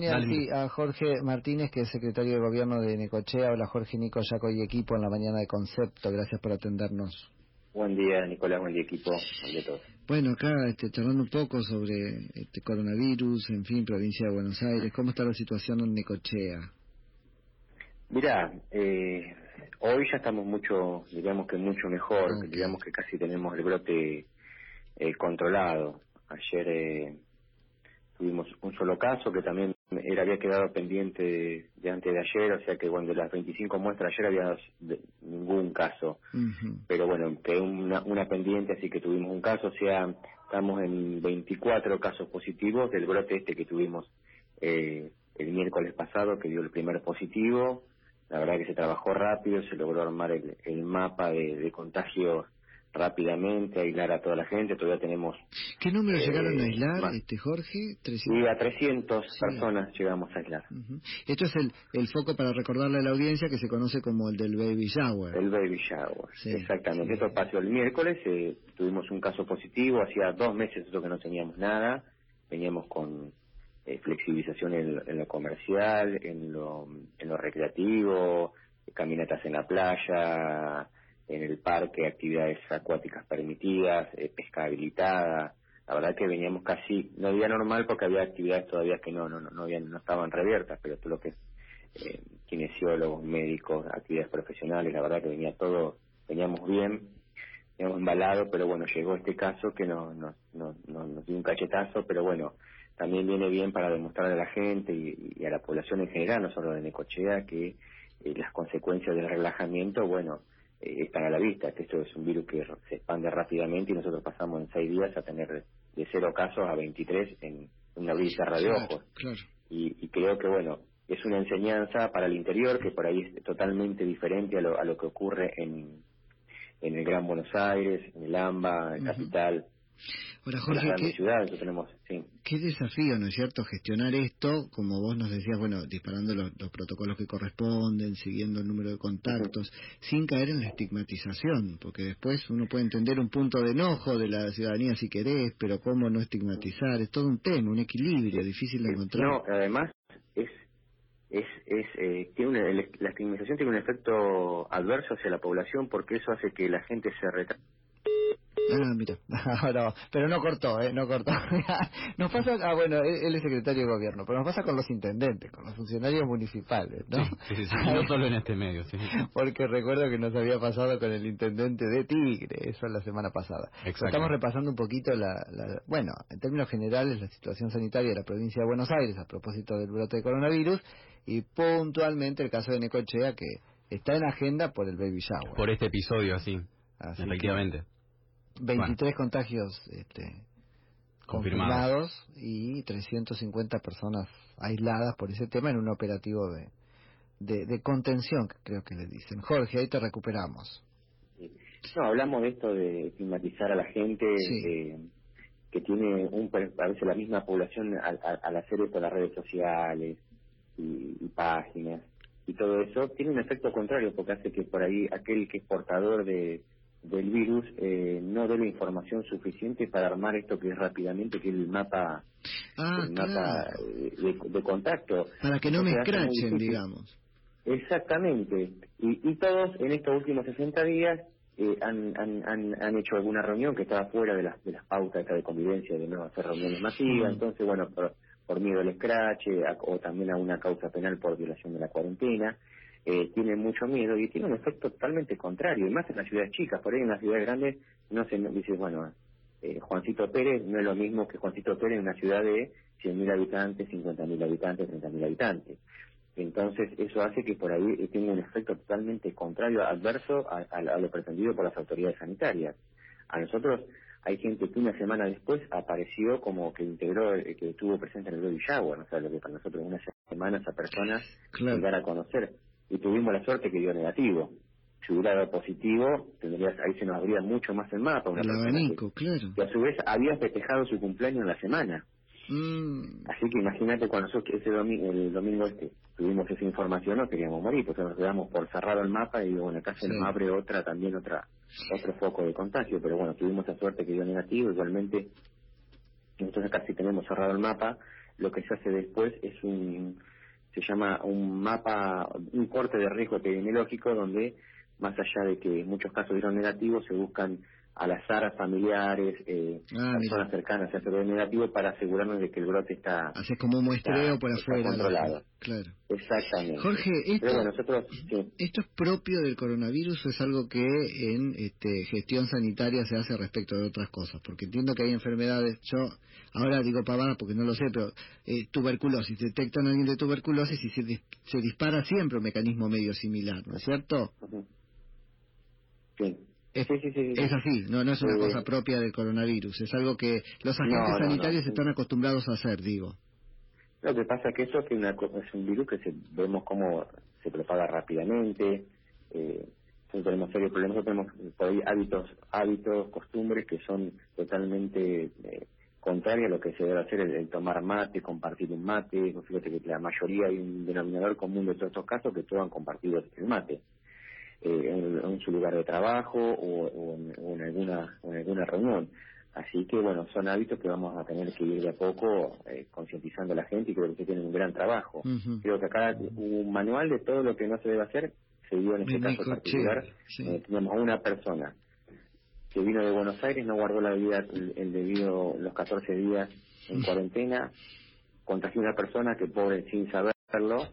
Sí, a Jorge Martínez, que es secretario de Gobierno de Necochea. Hola Jorge, Nico, Jaco y equipo en la mañana de Concepto. Gracias por atendernos. Buen día, Nicolás, buen día, equipo. Buen día a todos. Bueno, acá este, charlando un poco sobre este coronavirus, en fin, provincia de Buenos Aires. ¿Cómo está la situación en Necochea? Mirá, eh, hoy ya estamos mucho, digamos que mucho mejor, digamos que casi tenemos el brote eh, controlado. Ayer eh, tuvimos un solo caso que también era había quedado pendiente de, antes de ayer, o sea que cuando las 25 muestras ayer había ningún caso. Pero bueno, quedó una, una pendiente, así que tuvimos un caso, o sea, estamos en 24 casos positivos del brote este que tuvimos eh, el miércoles pasado, que dio el primer positivo. La verdad que se trabajó rápido, se logró armar el, el mapa de, de contagios rápidamente, aislar a toda la gente, todavía tenemos... ¿Qué número eh, llegaron a aislar, este Jorge? 300. a 300 personas llegamos a aislar. Esto es el, el foco para recordarle a la audiencia que se conoce como el del Baby Shower. El Baby Shower, exactamente. Esto pasó el miércoles, eh, tuvimos un caso positivo, hacía dos meses que no teníamos nada, veníamos con eh, flexibilización en, en, lo comercial, en lo, en lo recreativo, caminatas en la playa, en el parque, actividades acuáticas permitidas, eh, pesca habilitada. La verdad que veníamos casi, no había normal porque había actividades todavía que no no no, habían, no estaban reviertas, pero todo lo que eh, kinesiólogos, médicos, actividades profesionales, la verdad que venía todo, veníamos bien, veníamos embalado, pero bueno, llegó este caso que no, no, no, nos dio un cachetazo, pero bueno, también viene bien para demostrarle a la gente y, a la población en general, no solo de Necochea, que eh, las consecuencias del relajamiento, bueno, eh, están a la vista, que esto es un virus que se expande rápidamente y nosotros pasamos en seis días a tener de cero casos a 23 en una brisa de ojos. Y, creo que, bueno, es una enseñanza para el interior que por ahí es totalmente diferente a lo, a lo que ocurre en, en el Gran Buenos Aires, en el AMBA, en Capital. Ahora, Jorge, ¿qué, tenemos, qué desafío, ¿no es cierto?, gestionar esto, como vos nos decías, bueno, disparando los, protocolos que corresponden, siguiendo el número de contactos, sin caer en la estigmatización, porque después uno puede entender un punto de enojo de la ciudadanía si querés, pero cómo no estigmatizar, es todo un tema, un equilibrio difícil de encontrar. No, además es es, es eh, tiene la estigmatización tiene un efecto adverso hacia la población porque eso hace que la gente se retrase Ah, mira, pero no cortó, ¿eh? No cortó. nos pasa, ah, bueno, él es secretario de gobierno, pero nos pasa con los intendentes, con los funcionarios municipales, ¿no? Sí, sí, no solo en este medio, sí. Porque recuerdo que nos había pasado con el intendente de Tigre, eso la semana pasada. Estamos repasando un poquito la, la, bueno, en términos generales, la situación sanitaria de la provincia de Buenos Aires a propósito del brote de coronavirus y puntualmente el caso de Necochea que está en agenda por el Baby Shower. Por este episodio, así. efectivamente. 23 contagios este, confirmados y 350 personas aisladas por ese tema en un operativo de, de, contención, creo que le dicen. Jorge, ahí te recuperamos. No, hablamos de esto de estigmatizar a la gente eh, que tiene un parece la misma población al, hacer esto las redes sociales y, y páginas y todo eso tiene un efecto contrario porque hace que por ahí aquel que es portador de del virus eh, no dé la información suficiente para armar esto que es rápidamente, que es el mapa, ah, mapa de, contacto. Para que no me escrachen, digamos. Exactamente. Y, y todos en estos últimos 60 días eh, han, han, han, hecho alguna reunión que estaba fuera de las, de las pautas de convivencia de no hacer reuniones masivas. Mm. Entonces, bueno, por, por miedo al escrache o también a una causa penal por violación de la cuarentena eh, tiene mucho miedo y tiene un efecto totalmente contrario, y más en las ciudades chicas, por ahí en las ciudades grandes no se dice, bueno, eh, Juancito Pérez no es lo mismo que Juancito Pérez en una ciudad de 100.000 habitantes, 50.000 habitantes, 30.000 habitantes. Entonces eso hace que por ahí tenga un efecto totalmente contrario, adverso a, a, lo pretendido por las autoridades sanitarias. A nosotros hay gente que una semana después apareció como que integró, eh, que estuvo presente en el baby shower, o sea, lo que para nosotros una semana esa persona llegar a conocer y tuvimos la suerte que dio negativo. Si hubiera dado positivo, tendrías, ahí se nos abría mucho más el mapa. el abanico, claro. Y a su vez había festejado su cumpleaños en la semana. Mm. Así que imagínate cuando nosotros ese domingo, el domingo este tuvimos esa información, no queríamos morir, porque nos quedamos por cerrado el mapa y bueno, acá se nos abre otra, también otra, otro foco de contagio, pero bueno, tuvimos la suerte que dio negativo, igualmente acá sí tenemos cerrado el mapa, lo que se hace después es un se llama un mapa, un corte de riesgo epidemiológico donde más allá de que muchos casos dieron negativos, se buscan al azar a familiares, eh, ah, personas cercanas a ese negativo para asegurarnos de que el brote está... Haces como un muestreo por afuera. Controlado. Claro. Exactamente. Jorge, esto, ¿esto es propio del coronavirus o es algo que en este, gestión sanitaria se hace respecto de otras cosas? Porque entiendo que hay enfermedades, yo ahora digo pavada porque no lo sé, pero eh, tuberculosis, detectan a alguien de tuberculosis y se, se dispara siempre un mecanismo medio similar, ¿no es cierto? Sí. Es, así, no, no es una cosa propia del coronavirus, es algo que los agentes sanitarios están acostumbrados a hacer, digo. Lo que pasa es que eso es, una, es un virus que se, vemos cómo se propaga rápidamente, eh, tenemos serios problemas, tenemos por ahí hábitos, hábitos, costumbres que son totalmente eh, contrarios a lo que se debe hacer, el, tomar mate, compartir un mate, fíjate que la mayoría hay un denominador común de todos estos casos que todos han compartido el mate. Eh, en, su lugar de trabajo o, en, alguna en alguna reunión. Así que bueno, son hábitos que vamos a tener que ir de a poco eh, concientizando a la gente y creo que tienen un gran trabajo. Creo que acá hubo un manual de todo lo que no se debe hacer, se dio en este caso particular. Eh, tenemos a una persona que vino de Buenos Aires, no guardó la vida el, debido los 14 días en cuarentena, contagió a una persona que pobre sin saberlo,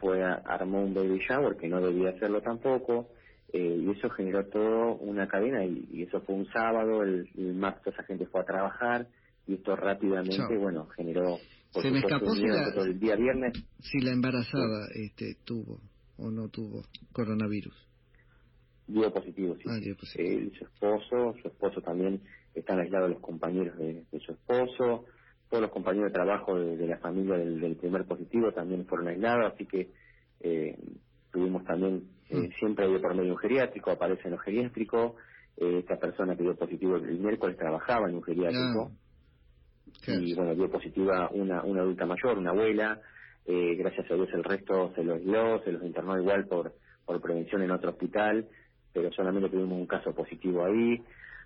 fue armó un baby shower que no debía hacerlo tampoco, eh, y eso generó todo una cadena y, eso fue un sábado, el, el martes esa gente fue a trabajar y esto rápidamente, bueno, generó... Se me escapó si la, el día viernes. Si la embarazada este, tuvo o no tuvo coronavirus. Dio positivo, sí. Ah, su esposo, su esposo también, están aislados los compañeros de, su esposo, todos los compañeros de trabajo de, la familia del, del, primer positivo también fueron aislados, así que eh, tuvimos también eh, mm. siempre de por medio un geriátrico, aparece en lo geriátrico, eh, esta persona que dio positivo el miércoles trabajaba en un geriátrico, y bueno, dio positiva una, una adulta mayor, una abuela, eh, gracias a Dios el resto se los dio, se los internó igual por, por prevención en otro hospital, pero solamente tuvimos un caso positivo ahí,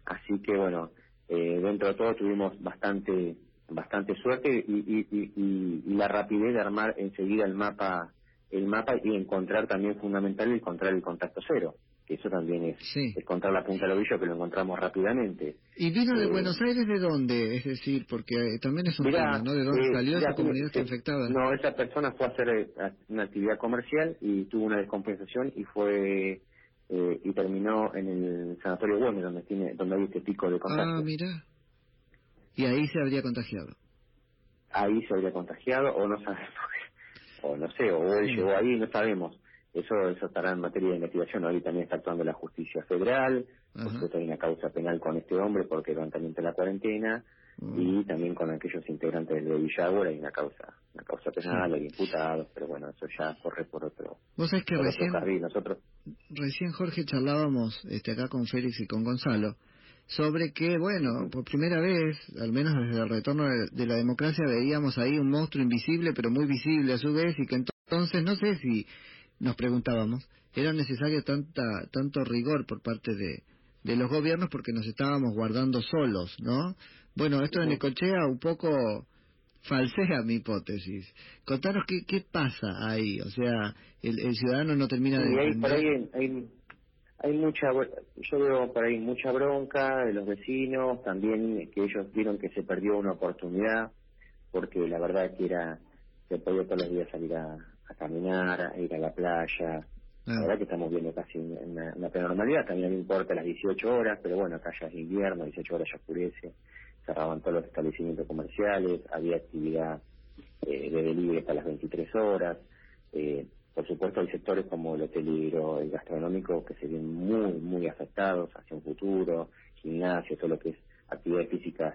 así que bueno, eh, dentro de todo tuvimos bastante bastante suerte y, y, y, y, la rapidez de armar enseguida el mapa el mapa y encontrar también fundamental encontrar el contacto cero que eso también es encontrar la punta del ovillo que lo encontramos rápidamente. Y vino de eh, Buenos Aires de dónde es decir porque eh, también es un tema no de dónde eh, salió esa comunidad infectada no esa persona fue a hacer una actividad comercial y tuvo una descompensación y fue y terminó en el sanatorio Gómez donde tiene donde hay este pico de contacto ah mira y ahí se habría contagiado ahí se habría contagiado o no sabemos o no sé, o él llegó ahí, no sabemos. Eso eso estará en materia de investigación. Hoy también está actuando la justicia federal, por hay una causa penal con este hombre porque levantamiento de la cuarentena mm. y también con aquellos integrantes del Baby hay una causa una causa penal, hay imputados, pero bueno, eso ya corre por otro. Vos sabés que recién, Nosotros... recién Jorge charlábamos este acá con Félix y con Gonzalo sobre que, bueno, por primera vez, al menos desde el retorno de, la democracia, veíamos ahí un monstruo invisible, pero muy visible a su vez, y que entonces, no sé si nos preguntábamos, era necesario tanta, tanto rigor por parte de, de los gobiernos porque nos estábamos guardando solos, ¿no? Bueno, esto en Ecochea un poco falsea mi hipótesis. Contanos qué, qué pasa ahí, o sea, el, el ciudadano no termina de hay mucha, yo veo por ahí mucha bronca de los vecinos, también que ellos vieron que se perdió una oportunidad, porque la verdad es que era, se podía todos los días salir a, caminar, a ir a la playa, la ah. verdad que estamos viendo casi una, una normalidad, también no importa las 18 horas, pero bueno, acá ya es invierno, 18 horas ya oscurece, cerraban todos los establecimientos comerciales, había actividad eh, de delivery hasta las 23 horas, eh, por supuesto, hay sectores como el hotelero, el gastronómico, que se ven muy, muy afectados hacia un futuro, gimnasio, todo lo que es actividades físicas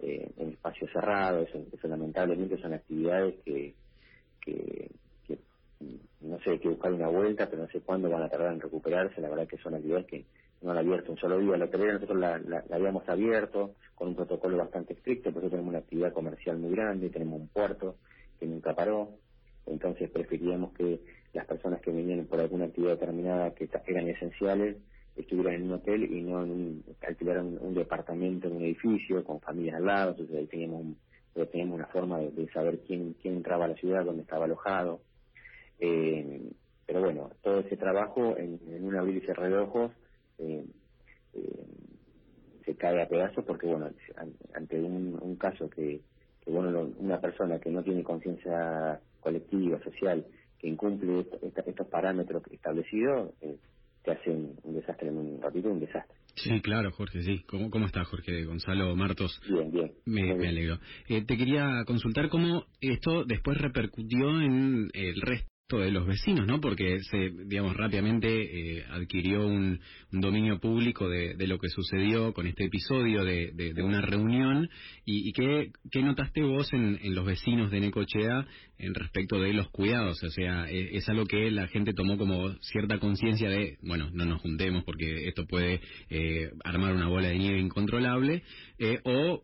eh, en espacios cerrados, eso, lamentablemente son actividades que, que, no sé, hay que buscar una vuelta, pero no sé cuándo van a tardar en recuperarse, la verdad que son actividades que no han abierto un solo día. La hotelera nosotros la, la, habíamos abierto con un protocolo bastante estricto, por eso tenemos una actividad comercial muy grande, tenemos un puerto que nunca paró, entonces preferíamos que las personas que venían por alguna actividad determinada que eran esenciales estuvieran en un hotel y no en un, alquilaran un, departamento en un edificio con familias al lado, entonces ahí teníamos pero teníamos una forma de, saber quién, quién entraba a la ciudad, dónde estaba alojado. Eh, pero bueno, todo ese trabajo en, un y cerrar de ojos eh, eh, se cae a pedazos porque, bueno, ante un, caso que, bueno, una persona que no tiene conciencia colectiva, social, que incumple estos parámetros establecidos, eh, te hace un, desastre en un ratito, un desastre. Sí, claro, Jorge, sí. ¿Cómo, cómo estás, Jorge? Gonzalo Martos. Bien, bien. Me, me alegro. Eh, te quería consultar cómo esto después repercutió en el resto de los vecinos, ¿no? Porque se, digamos, rápidamente eh, adquirió un, dominio público de, lo que sucedió con este episodio de, una reunión. ¿Y, qué, notaste vos en, los vecinos de Necochea en respecto de los cuidados? O sea, e, es, algo que la gente tomó como cierta conciencia de, bueno, no nos juntemos porque esto puede eh, armar una bola de nieve incontrolable. Eh, ¿O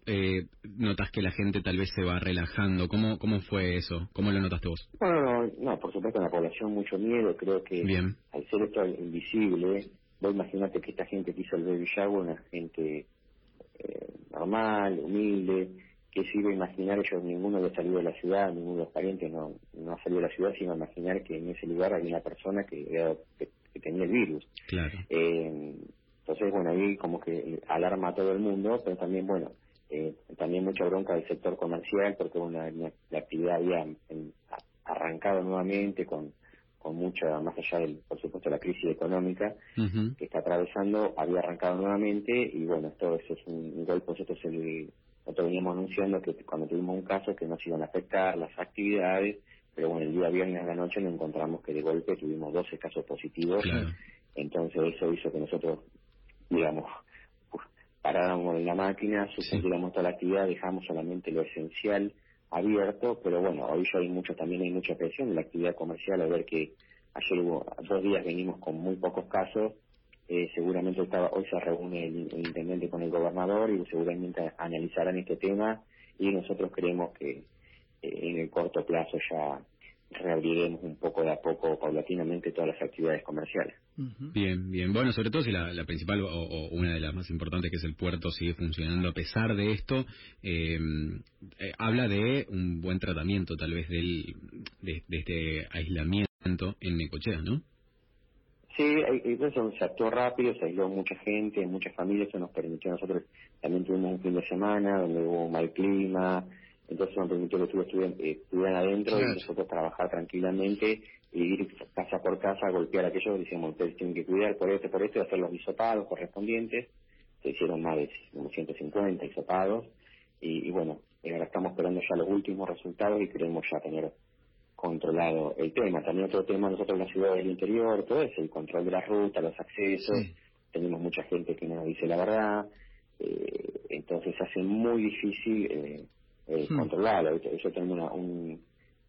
notas que la gente tal vez se va relajando? ¿Cómo, cómo fue eso? ¿Cómo lo notaste vos? Bueno, no, por supuesto con la población mucho miedo, creo que al ser esto invisible, vos imaginate que esta gente que hizo el baby shower, una gente eh, normal, humilde, que se iba a imaginar ellos, ninguno había salido de la ciudad, ninguno de los parientes no, no ha salido de la ciudad, sino imaginar que en ese lugar había una persona que, que, tenía el virus. Claro. Eh, entonces, bueno, ahí como que alarma a todo el mundo, pero también, bueno, eh, también mucha bronca del sector comercial, porque bueno, la, actividad había arrancado nuevamente con, con mucha, más allá del, por supuesto, la crisis económica que está atravesando, había arrancado nuevamente y bueno, esto es un, golpe, nosotros, el, nosotros veníamos anunciando que cuando tuvimos un caso que nos iban a afectar las actividades, pero bueno, el día viernes a la noche nos encontramos que de golpe tuvimos 12 casos positivos, entonces eso hizo que nosotros, digamos, paráramos en la máquina, suspendiéramos toda la actividad, dejamos solamente lo esencial abierto, pero bueno, hoy ya hay mucho, también hay mucha presión en la actividad comercial, a ver que ayer hubo, dos días venimos con muy pocos casos, eh, seguramente estaba, hoy se reúne el, intendente con el gobernador y seguramente analizarán este tema y nosotros creemos que eh, en el corto plazo ya reabriremos un poco de a poco, paulatinamente, todas las actividades comerciales. Bien, bien. Bueno, sobre todo si la, principal o, una de las más importantes, que es el puerto, sigue funcionando a pesar de esto, em, eh, habla de un buen tratamiento, tal vez, del, de, este aislamiento en Necochea, ¿no? Sí, eso se actuó rápido, se aisló mucha gente, muchas familias, eso nos permitió nosotros, también tuvimos un fin de semana donde hubo mal clima, entonces nos permitió que estuvieran, eh, estuvieran adentro y nosotros trabajar tranquilamente y ir casa por casa a golpear a aquellos que decíamos, ustedes tienen que cuidar por este, por esto y hacer los hisopados correspondientes. Se hicieron más de 150 hisopados y, y bueno, ahora estamos esperando ya los últimos resultados y queremos ya tener controlado el tema. También otro tema nosotros en la ciudad del interior, todo es el control de la ruta, los accesos. Tenemos mucha gente que no nos dice la verdad. Eh, entonces hace muy difícil eh, eh, hmm. controlado. Eso tenemos una,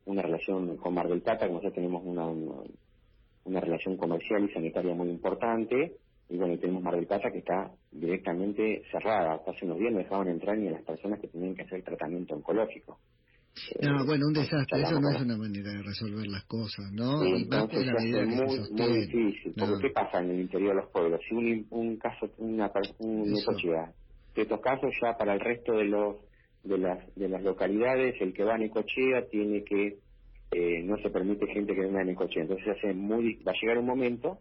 una relación con Mar del Plata, que nosotros tenemos una, una, relación comercial y sanitaria muy importante. Y bueno, tenemos Mar del Plata que está directamente cerrada. hace unos días no dejaban entrar ni a las personas que tenían que hacer tratamiento oncológico. No, eh, bueno, un desastre, eso no es una manera de resolver las cosas, ¿no? y más la medida que muy, se muy difícil, porque ¿qué pasa en el interior de los pueblos? Si un, un caso, una, una sociedad, de estos casos ya para el resto de los de las, de las localidades, el que va a Necochea tiene que, eh, no se permite gente que venga a Necochea. Entonces hace muy, va a llegar un momento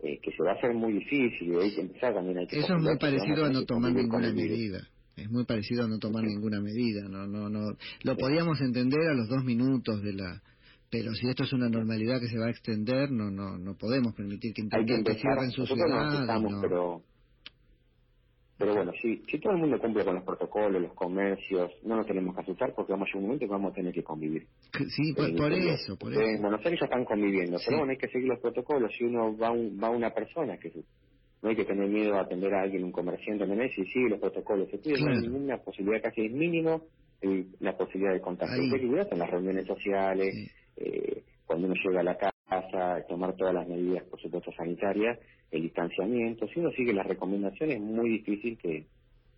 eh, que se va a hacer muy difícil y hay que empezar también hay que Eso es muy parecido a no tomar ninguna medida. Es muy parecido a no tomar ninguna medida. No, no, no. Lo podíamos entender a los dos minutos de la pero si esto es una normalidad que se va a extender, no no no podemos permitir que intenten cierren su ciudad. No. Pero pero bueno, si, si todo el mundo cumple con los protocolos, los comercios, no nos tenemos que asustar porque vamos a llegar un momento que vamos a tener que convivir. Sí, por, eso, por eso. En Buenos Aires ya están conviviendo, pero bueno, hay que seguir los protocolos. Si uno va, un, va una persona, que no hay que tener miedo a atender a alguien, un comerciante, ¿entendés? Si sigue los protocolos, se pide, no hay ninguna posibilidad, casi es mínimo la posibilidad de contagio. Hay que en las reuniones sociales, eh, cuando uno llega a la casa, tomar todas las medidas, por supuesto, sanitarias, el distanciamiento. Si uno sigue las recomendaciones, es muy difícil que,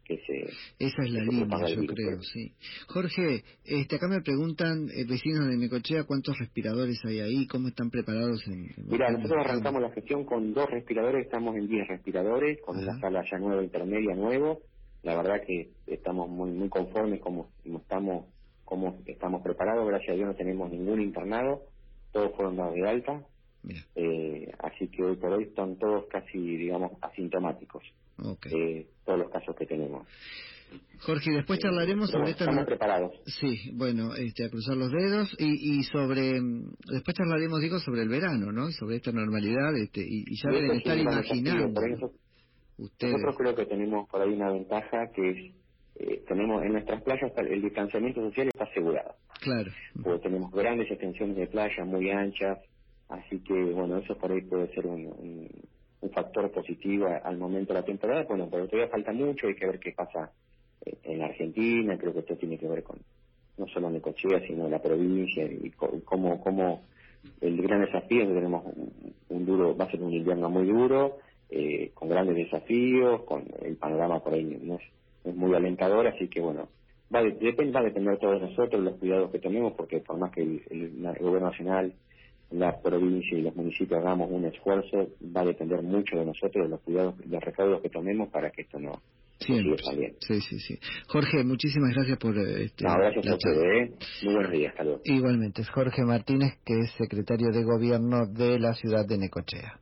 que se... Esa es la línea, yo creo, sí. Jorge, este, acá me preguntan, eh, vecinos de Necochea, ¿cuántos respiradores hay ahí? ¿Cómo están preparados? En, Mira, nosotros arrancamos la gestión con dos respiradores, estamos en 10 respiradores, con una sala ya nueva intermedia nuevo, la verdad que estamos muy muy conformes como, estamos como estamos preparados, gracias a Dios no tenemos ningún internado, todos fueron dados de alta, eh, así que hoy por hoy están todos casi, digamos, asintomáticos, eh, todos los casos que tenemos. Jorge, después charlaremos sobre esta... Estamos preparados. Sí, bueno, este, a cruzar los dedos y, y sobre... Después charlaremos, digo, sobre el verano, ¿no? Sobre esta normalidad este, y, ya deben estar imaginando. Nosotros creo que tenemos por ahí una ventaja que es eh, tenemos en nuestras playas el distanciamiento social está asegurado. Claro. Porque tenemos grandes extensiones de playa muy anchas, así que bueno, eso por ahí puede ser un, un, factor positivo al momento de la temporada. Bueno, pero todavía falta mucho, hay que ver qué pasa eh, en Argentina, creo que esto tiene que ver con no solo Necochea, sino la provincia y cómo, cómo el gran desafío es que tenemos un, duro, va a ser un invierno muy duro, eh, con grandes desafíos, con el panorama por ahí no es es muy alentador, así que bueno, va, depende, va a depender de todos nosotros los cuidados que tomemos, porque por más que el, gobierno nacional, la provincia y los municipios hagamos un esfuerzo, va a depender mucho de nosotros, de los cuidados, de los recaudos que tomemos para que esto no, bien. Sí, sí, sí. Jorge, muchísimas gracias por este. No, gracias a ustedes. ¿eh? Muy buenos días, Igualmente, es Jorge Martínez, que es secretario de Gobierno de la ciudad de Necochea.